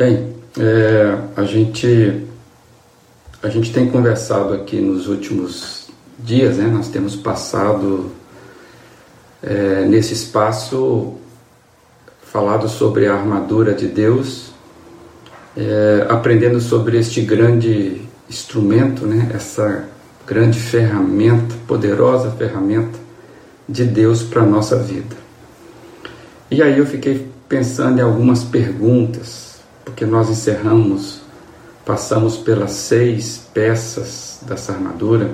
Bem, é, a gente a gente tem conversado aqui nos últimos dias, né? Nós temos passado é, nesse espaço falado sobre a armadura de Deus, é, aprendendo sobre este grande instrumento, né? Essa grande ferramenta, poderosa ferramenta de Deus para a nossa vida. E aí eu fiquei pensando em algumas perguntas, porque nós encerramos, passamos pelas seis peças dessa armadura,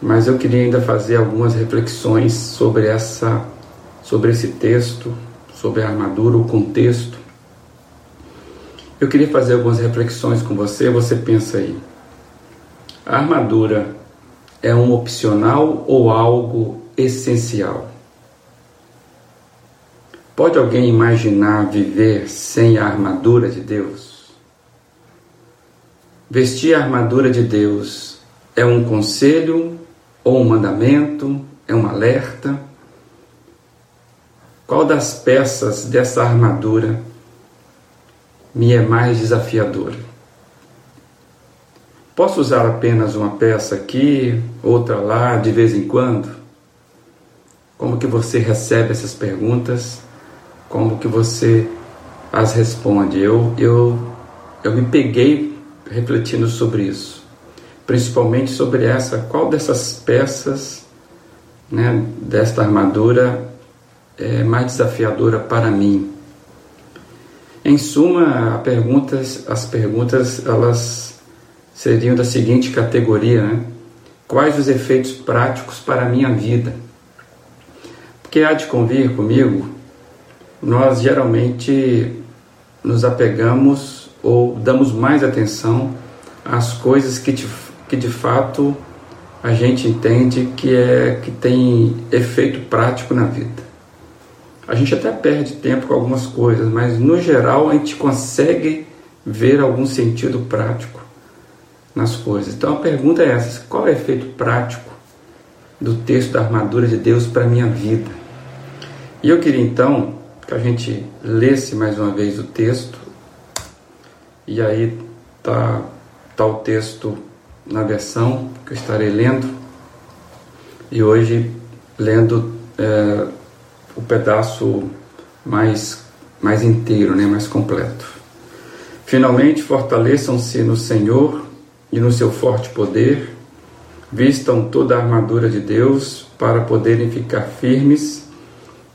mas eu queria ainda fazer algumas reflexões sobre essa, sobre esse texto, sobre a armadura, o contexto. Eu queria fazer algumas reflexões com você. Você pensa aí, a armadura é um opcional ou algo essencial? Pode alguém imaginar viver sem a armadura de Deus? Vestir a armadura de Deus é um conselho ou um mandamento? É um alerta? Qual das peças dessa armadura me é mais desafiadora? Posso usar apenas uma peça aqui, outra lá, de vez em quando? Como que você recebe essas perguntas? Como que você as responde? Eu, eu, eu me peguei refletindo sobre isso, principalmente sobre essa, qual dessas peças né, desta armadura é mais desafiadora para mim? Em suma, perguntas, as perguntas elas seriam da seguinte categoria: né? quais os efeitos práticos para a minha vida? Porque há de convir comigo, nós geralmente nos apegamos ou damos mais atenção às coisas que de, que de fato a gente entende que é que tem efeito prático na vida. A gente até perde tempo com algumas coisas, mas no geral a gente consegue ver algum sentido prático nas coisas. Então a pergunta é essa: qual é o efeito prático do texto da armadura de Deus para minha vida? E eu queria então que a gente lesse mais uma vez o texto, e aí tá, tá o texto na versão que eu estarei lendo, e hoje lendo é, o pedaço mais, mais inteiro, né, mais completo. Finalmente, fortaleçam-se no Senhor e no seu forte poder, vistam toda a armadura de Deus para poderem ficar firmes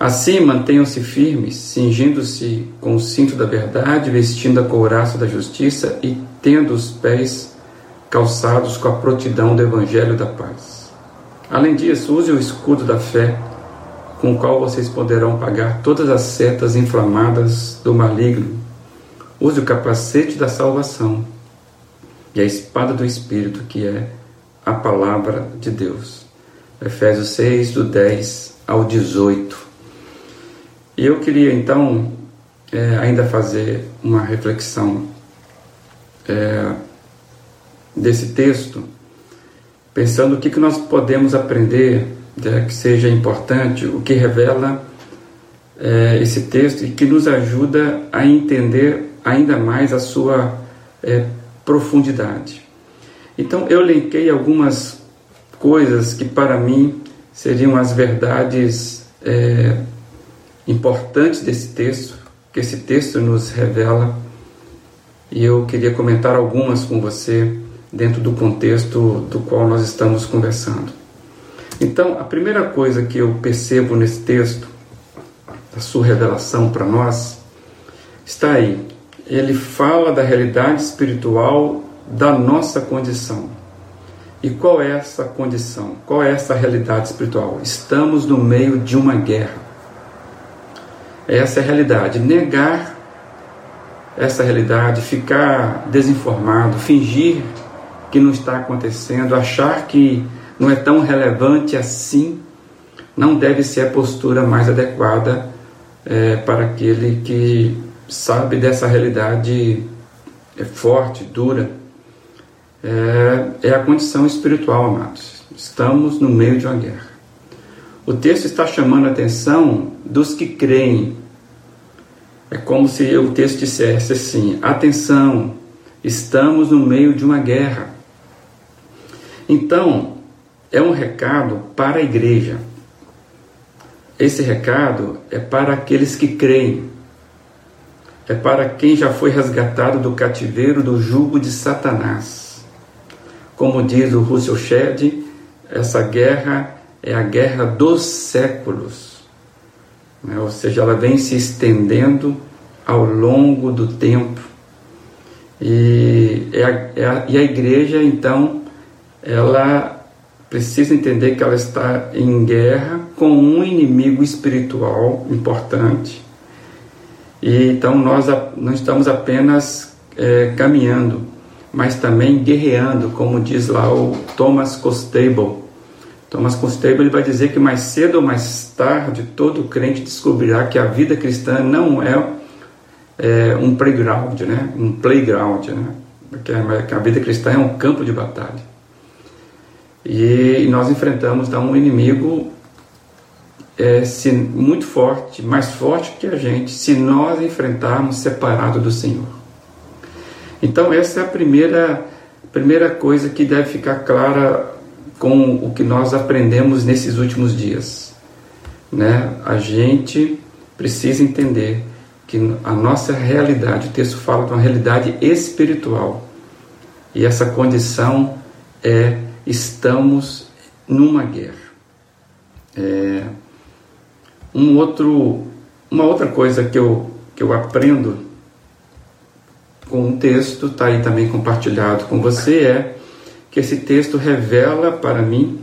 Assim, mantenham-se firmes, cingindo-se com o cinto da verdade, vestindo a couraça da justiça e tendo os pés calçados com a prontidão do evangelho da paz. Além disso, use o escudo da fé, com o qual vocês poderão pagar todas as setas inflamadas do maligno. Use o capacete da salvação e a espada do Espírito, que é a palavra de Deus. Efésios 6, do 10 ao 18. E eu queria então é, ainda fazer uma reflexão é, desse texto, pensando o que, que nós podemos aprender né, que seja importante, o que revela é, esse texto e que nos ajuda a entender ainda mais a sua é, profundidade. Então eu linkei algumas coisas que para mim seriam as verdades importantes desse texto, que esse texto nos revela, e eu queria comentar algumas com você dentro do contexto do qual nós estamos conversando. Então, a primeira coisa que eu percebo nesse texto, da sua revelação para nós, está aí ele fala da realidade espiritual da nossa condição. E qual é essa condição? Qual é essa realidade espiritual? Estamos no meio de uma guerra. Essa é a realidade. Negar essa realidade, ficar desinformado, fingir que não está acontecendo, achar que não é tão relevante assim, não deve ser a postura mais adequada é, para aquele que sabe dessa realidade é forte, dura. É, é a condição espiritual, amados. Estamos no meio de uma guerra. O texto está chamando a atenção dos que creem. É como se o texto dissesse assim: atenção, estamos no meio de uma guerra. Então, é um recado para a igreja. Esse recado é para aqueles que creem. É para quem já foi resgatado do cativeiro do jugo de Satanás. Como diz o Russell Shedd, essa guerra é a guerra dos séculos. Né? Ou seja, ela vem se estendendo ao longo do tempo. E, é a, é a, e a igreja, então, ela precisa entender que ela está em guerra com um inimigo espiritual importante. E então nós não estamos apenas é, caminhando, mas também guerreando, como diz lá o Thomas Constable. Thomas Constable ele vai dizer que mais cedo ou mais tarde todo crente descobrirá que a vida cristã não é, é um playground, né? um playground, né? que a vida cristã é um campo de batalha. E nós enfrentamos então, um inimigo é, se, muito forte, mais forte que a gente, se nós enfrentarmos separado do Senhor. Então, essa é a primeira, primeira coisa que deve ficar clara com o que nós aprendemos nesses últimos dias. Né? A gente precisa entender que a nossa realidade, o texto fala de uma realidade espiritual, e essa condição é estamos numa guerra. É, um outro, uma outra coisa que eu, que eu aprendo com o texto, está aí também compartilhado com você, é que esse texto revela para mim,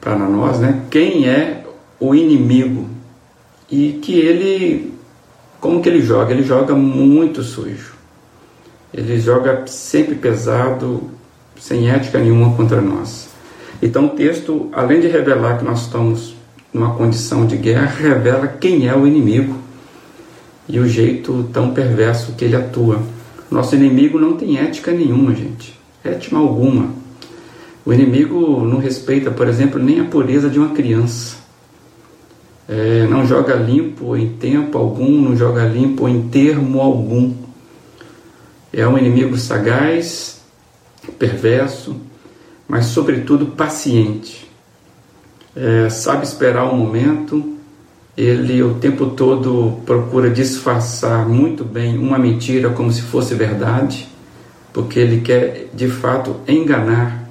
para nós, né, quem é o inimigo e que ele, como que ele joga? Ele joga muito sujo. Ele joga sempre pesado, sem ética nenhuma contra nós. Então o texto, além de revelar que nós estamos numa condição de guerra, revela quem é o inimigo e o jeito tão perverso que ele atua. Nosso inimigo não tem ética nenhuma, gente. Ética alguma. O inimigo não respeita, por exemplo, nem a pureza de uma criança. É, não joga limpo em tempo algum, não joga limpo em termo algum. É um inimigo sagaz, perverso, mas, sobretudo, paciente. É, sabe esperar o um momento, ele o tempo todo procura disfarçar muito bem uma mentira como se fosse verdade, porque ele quer de fato enganar.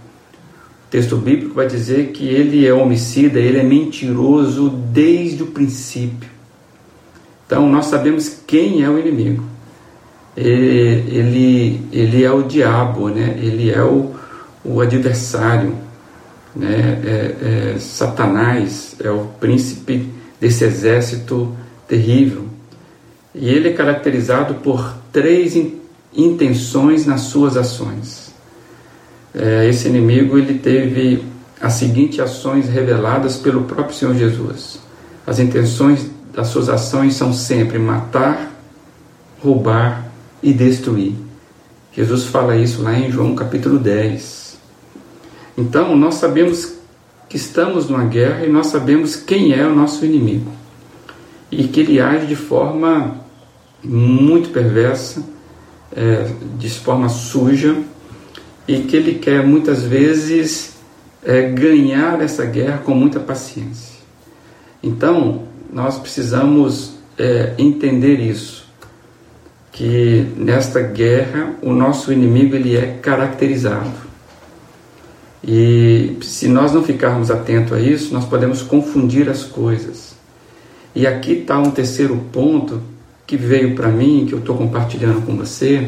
O texto bíblico vai dizer que ele é homicida, ele é mentiroso desde o princípio. Então nós sabemos quem é o inimigo ele, ele é o diabo, né? ele é o, o adversário. Né? É, é, Satanás é o príncipe desse exército terrível. E ele é caracterizado por três intenções nas suas ações. É, esse inimigo ele teve as seguintes ações reveladas pelo próprio Senhor Jesus. As intenções das suas ações são sempre matar, roubar e destruir. Jesus fala isso lá em João capítulo 10. Então, nós sabemos que estamos numa guerra e nós sabemos quem é o nosso inimigo. E que ele age de forma muito perversa, é, de forma suja, e que ele quer muitas vezes é, ganhar essa guerra com muita paciência. Então, nós precisamos é, entender isso que nesta guerra o nosso inimigo ele é caracterizado. E se nós não ficarmos atentos a isso, nós podemos confundir as coisas. E aqui está um terceiro ponto que veio para mim, que eu estou compartilhando com você,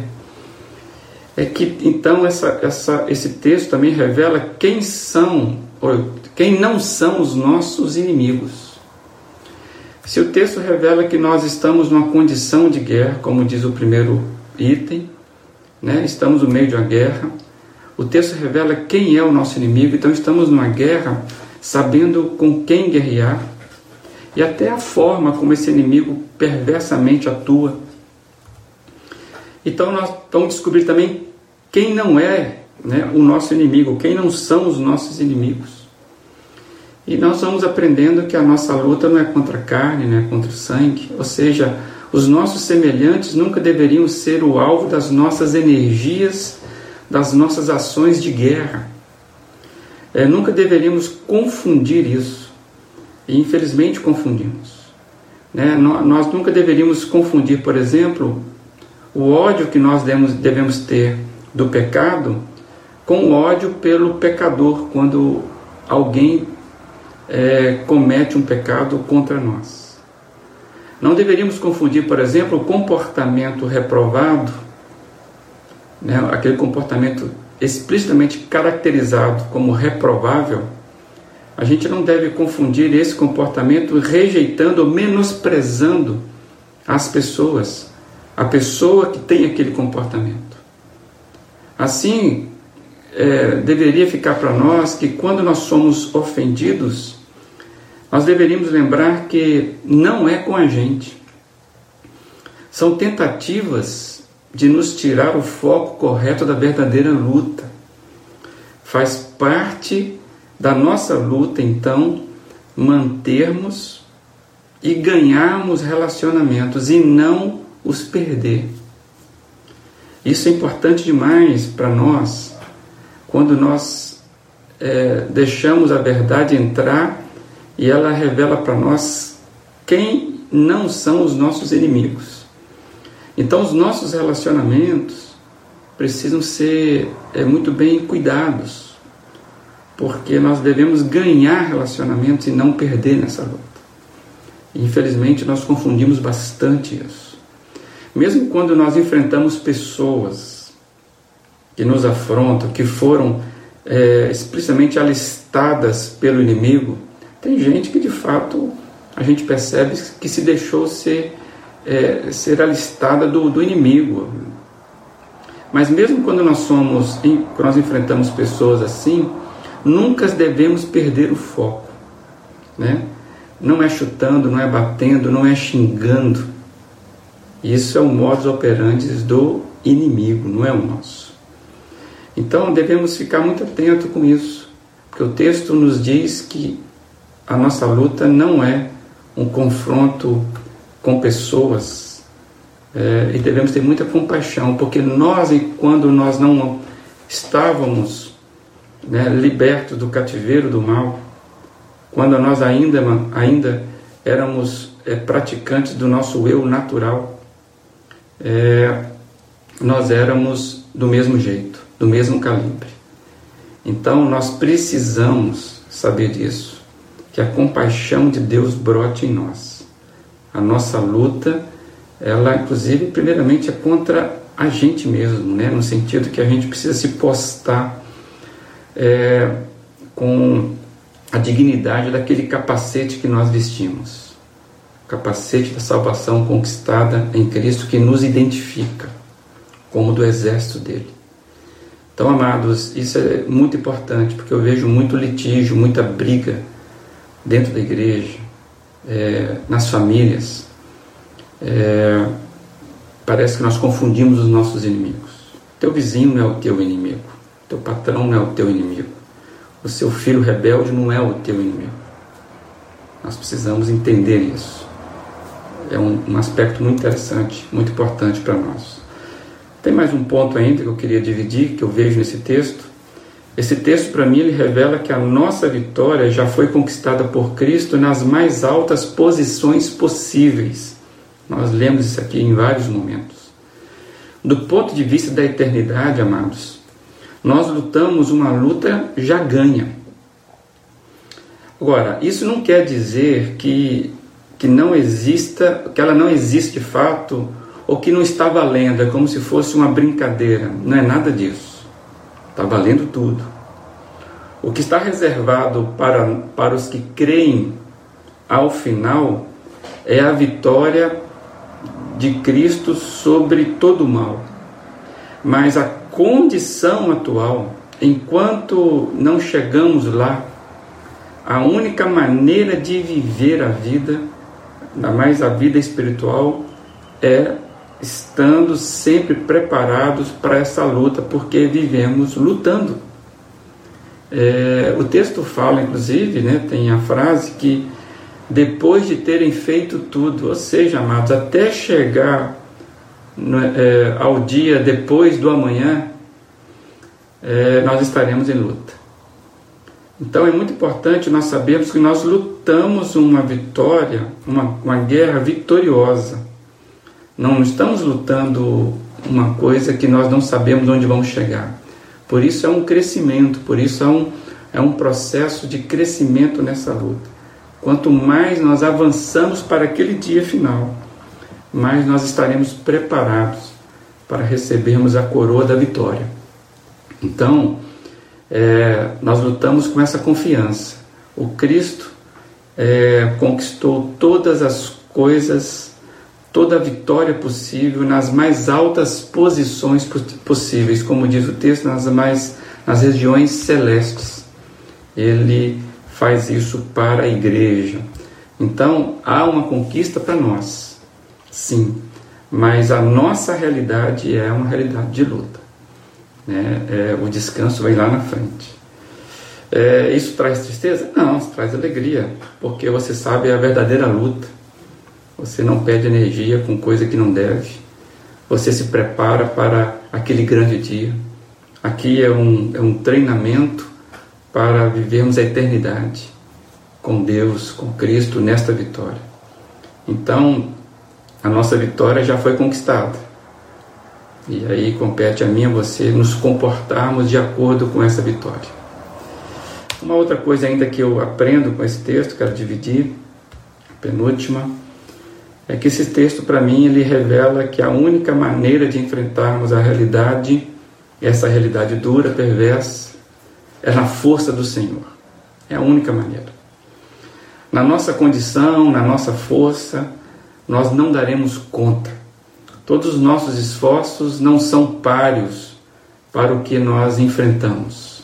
é que então essa, essa, esse texto também revela quem são, quem não são os nossos inimigos. Se o texto revela que nós estamos numa condição de guerra, como diz o primeiro item, né? estamos no meio de uma guerra, o texto revela quem é o nosso inimigo, então estamos numa guerra sabendo com quem guerrear e até a forma como esse inimigo perversamente atua. Então nós vamos descobrir também quem não é né, o nosso inimigo, quem não são os nossos inimigos. E nós vamos aprendendo que a nossa luta não é contra a carne, não é contra o sangue, ou seja, os nossos semelhantes nunca deveriam ser o alvo das nossas energias, das nossas ações de guerra. É, nunca deveríamos confundir isso. E infelizmente confundimos. Né? Nós nunca deveríamos confundir, por exemplo, o ódio que nós devemos, ter do pecado com o ódio pelo pecador, quando alguém é, comete um pecado contra nós. Não deveríamos confundir, por exemplo, o comportamento reprovado, né, aquele comportamento explicitamente caracterizado como reprovável. A gente não deve confundir esse comportamento rejeitando ou menosprezando as pessoas, a pessoa que tem aquele comportamento. Assim, é, deveria ficar para nós que quando nós somos ofendidos, nós deveríamos lembrar que não é com a gente. São tentativas de nos tirar o foco correto da verdadeira luta. Faz parte da nossa luta, então, mantermos e ganharmos relacionamentos e não os perder. Isso é importante demais para nós quando nós é, deixamos a verdade entrar e ela revela para nós quem não são os nossos inimigos. Então, os nossos relacionamentos precisam ser é, muito bem cuidados, porque nós devemos ganhar relacionamentos e não perder nessa luta. Infelizmente, nós confundimos bastante isso. Mesmo quando nós enfrentamos pessoas que nos afrontam, que foram é, explicitamente alistadas pelo inimigo, tem gente que de fato a gente percebe que se deixou ser, é, ser alistada do, do inimigo. Mas mesmo quando nós somos, quando nós enfrentamos pessoas assim, nunca devemos perder o foco. Né? Não é chutando, não é batendo, não é xingando. Isso é o modus operandi do inimigo, não é o nosso. Então devemos ficar muito atento com isso, porque o texto nos diz que a nossa luta não é um confronto com pessoas é, e devemos ter muita compaixão, porque nós, quando nós não estávamos né, libertos do cativeiro do mal, quando nós ainda, ainda éramos é, praticantes do nosso eu natural, é, nós éramos do mesmo jeito, do mesmo calibre. Então nós precisamos saber disso que a compaixão de Deus brote em nós. A nossa luta, ela inclusive, primeiramente é contra a gente mesmo, né? no sentido que a gente precisa se postar é, com a dignidade daquele capacete que nós vestimos. Capacete da salvação conquistada em Cristo que nos identifica como do exército dele. Então, amados, isso é muito importante porque eu vejo muito litígio, muita briga dentro da igreja, é, nas famílias, é, parece que nós confundimos os nossos inimigos. Teu vizinho não é o teu inimigo, teu patrão não é o teu inimigo, o seu filho rebelde não é o teu inimigo. Nós precisamos entender isso. É um, um aspecto muito interessante, muito importante para nós. Tem mais um ponto ainda que eu queria dividir, que eu vejo nesse texto, esse texto, para mim, ele revela que a nossa vitória já foi conquistada por Cristo nas mais altas posições possíveis. Nós lemos isso aqui em vários momentos. Do ponto de vista da eternidade, amados, nós lutamos uma luta já ganha. Agora, isso não quer dizer que, que não exista, que ela não existe de fato, ou que não está valendo, é como se fosse uma brincadeira. Não é nada disso. Está valendo tudo. O que está reservado para, para os que creem ao final é a vitória de Cristo sobre todo o mal. Mas a condição atual, enquanto não chegamos lá, a única maneira de viver a vida, ainda mais a vida espiritual, é estando sempre preparados para essa luta, porque vivemos lutando. É, o texto fala, inclusive, né, tem a frase que depois de terem feito tudo, ou seja, amados, até chegar ao dia depois do amanhã, é, nós estaremos em luta. Então é muito importante nós sabermos que nós lutamos uma vitória, uma, uma guerra vitoriosa. Não estamos lutando uma coisa que nós não sabemos onde vamos chegar. Por isso é um crescimento, por isso é um, é um processo de crescimento nessa luta. Quanto mais nós avançamos para aquele dia final, mais nós estaremos preparados para recebermos a coroa da vitória. Então, é, nós lutamos com essa confiança. O Cristo é, conquistou todas as coisas, toda a vitória possível nas mais altas posições possíveis, como diz o texto, nas mais nas regiões celestes. Ele faz isso para a igreja. Então, há uma conquista para nós, sim, mas a nossa realidade é uma realidade de luta. Né? É, o descanso vai lá na frente. É, isso traz tristeza? Não, traz alegria, porque você sabe a verdadeira luta. Você não perde energia com coisa que não deve. Você se prepara para aquele grande dia. Aqui é um, é um treinamento para vivermos a eternidade com Deus, com Cristo nesta vitória. Então, a nossa vitória já foi conquistada. E aí compete a mim e a você nos comportarmos de acordo com essa vitória. Uma outra coisa ainda que eu aprendo com esse texto, quero dividir, penúltima, é que esse texto para mim ele revela que a única maneira de enfrentarmos a realidade, essa realidade dura, perversa, é na força do Senhor. É a única maneira. Na nossa condição, na nossa força, nós não daremos conta. Todos os nossos esforços não são páreos para o que nós enfrentamos.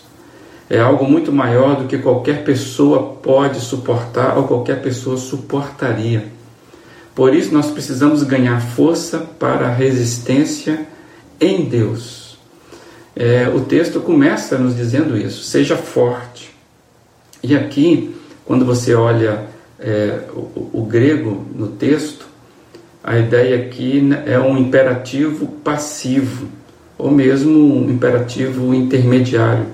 É algo muito maior do que qualquer pessoa pode suportar ou qualquer pessoa suportaria. Por isso, nós precisamos ganhar força para a resistência em Deus é, o texto começa nos dizendo isso: seja forte. E aqui, quando você olha é, o, o, grego no texto, a ideia aqui é um imperativo passivo, ou mesmo um imperativo intermediário.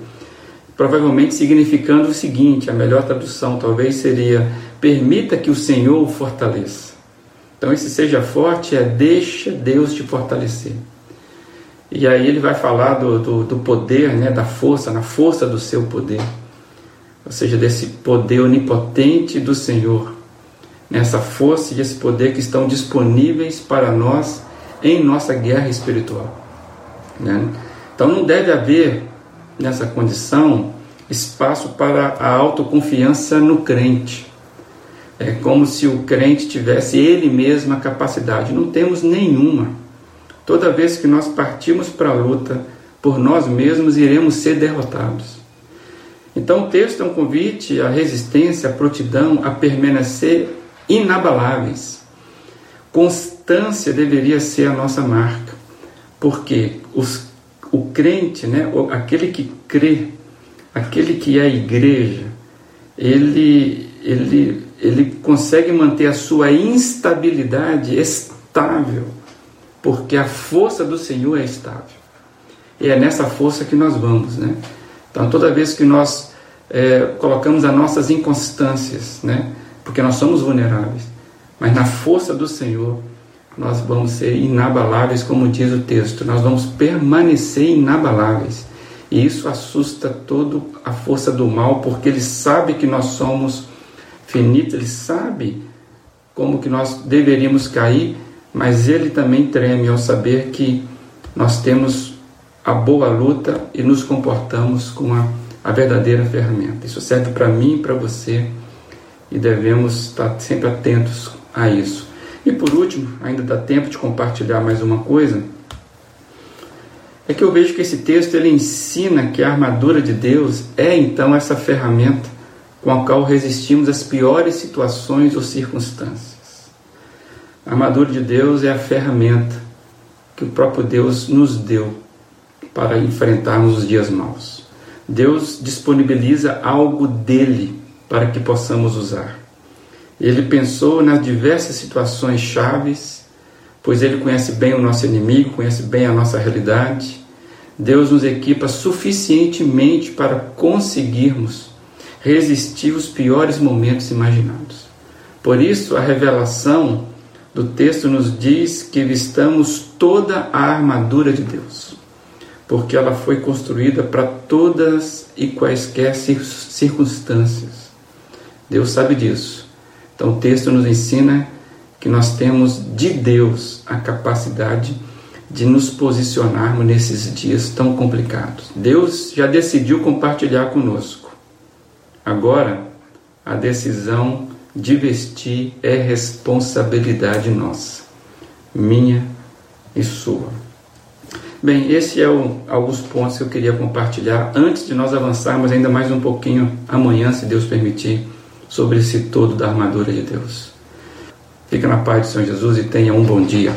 Provavelmente significando o seguinte: a melhor tradução talvez seria: permita que o Senhor o fortaleça. Então, esse seja forte é deixa Deus te fortalecer. E aí ele vai falar do, do, do, poder, né, da força, na força do seu poder. Ou seja, desse poder onipotente do Senhor. Nessa força e esse poder que estão disponíveis para nós em nossa guerra espiritual. Né? Então não deve haver nessa condição espaço para a autoconfiança no crente. É como se o crente tivesse ele mesmo a capacidade. Não temos nenhuma. Toda vez que nós partimos para a luta por nós mesmos, iremos ser derrotados. Então, o texto é um convite à resistência, à prontidão, a permanecer inabaláveis. Constância deveria ser a nossa marca, porque os, o crente, né, aquele que crê, aquele que é a igreja, ele, ele, ele consegue manter a sua instabilidade estável porque a força do Senhor é estável. E é nessa força que nós vamos, né? Então, toda vez que nós é, colocamos as nossas inconstâncias, né? Porque nós somos vulneráveis, mas na força do Senhor nós vamos ser inabaláveis, como diz o texto, nós vamos permanecer inabaláveis. E isso assusta toda a força do mal, porque ele sabe que nós somos finitos, ele sabe como que nós deveríamos cair mas ele também treme ao saber que nós temos a boa luta e nos comportamos com a, a verdadeira ferramenta. Isso serve para mim e para você e devemos estar sempre atentos a isso. E por último, ainda dá tempo de compartilhar mais uma coisa, é que eu vejo que esse texto ele ensina que a armadura de Deus é então essa ferramenta com a qual resistimos às piores situações ou circunstâncias. A armadura de Deus é a ferramenta que o próprio Deus nos deu para enfrentarmos os dias maus. Deus disponibiliza algo dele para que possamos usar. Ele pensou nas diversas situações chaves, pois ele conhece bem o nosso inimigo, conhece bem a nossa realidade. Deus nos equipa suficientemente para conseguirmos resistir os piores momentos imaginados. Por isso, a revelação do texto nos diz que vistamos toda a armadura de Deus, porque ela foi construída para todas e quaisquer circunstâncias. Deus sabe disso. Então o texto nos ensina que nós temos de Deus a capacidade de nos posicionarmos nesses dias tão complicados. Deus já decidiu compartilhar conosco. Agora, a decisão de vestir é responsabilidade nossa, minha e sua. Bem, esse é o, alguns pontos que eu queria compartilhar antes de nós avançarmos ainda mais um pouquinho amanhã, se Deus permitir, sobre esse todo da armadura de Deus. Fica na paz do Senhor Jesus e tenha um bom dia.